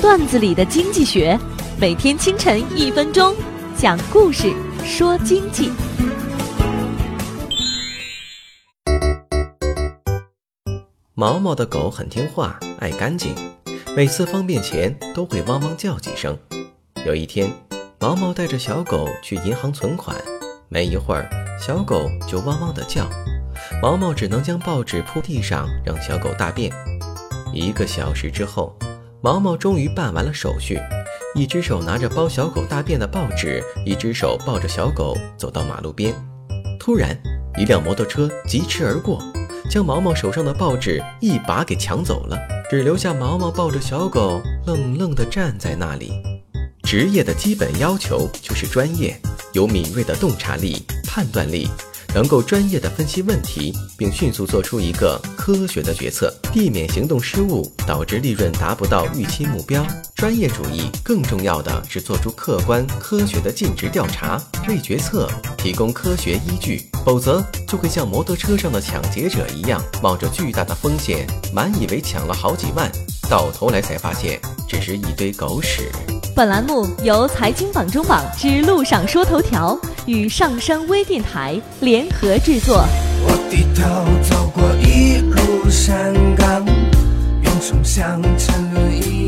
段子里的经济学，每天清晨一分钟，讲故事说经济。毛毛的狗很听话，爱干净，每次方便前都会汪汪叫几声。有一天，毛毛带着小狗去银行存款，没一会儿，小狗就汪汪的叫，毛毛只能将报纸铺地上，让小狗大便。一个小时之后，毛毛终于办完了手续，一只手拿着包小狗大便的报纸，一只手抱着小狗走到马路边。突然，一辆摩托车疾驰而过，将毛毛手上的报纸一把给抢走了，只留下毛毛抱着小狗愣愣地站在那里。职业的基本要求就是专业，有敏锐的洞察力、判断力。能够专业的分析问题，并迅速做出一个科学的决策，避免行动失误导致利润达不到预期目标。专业主义更重要的是做出客观科学的尽职调查，为决策提供科学依据，否则就会像摩托车上的抢劫者一样，冒着巨大的风险，满以为抢了好几万，到头来才发现只是一堆狗屎。本栏目由财经榜中榜之路上说头条与上山微电台联合制作。我低头走过一路山岗，用重向沉沦一。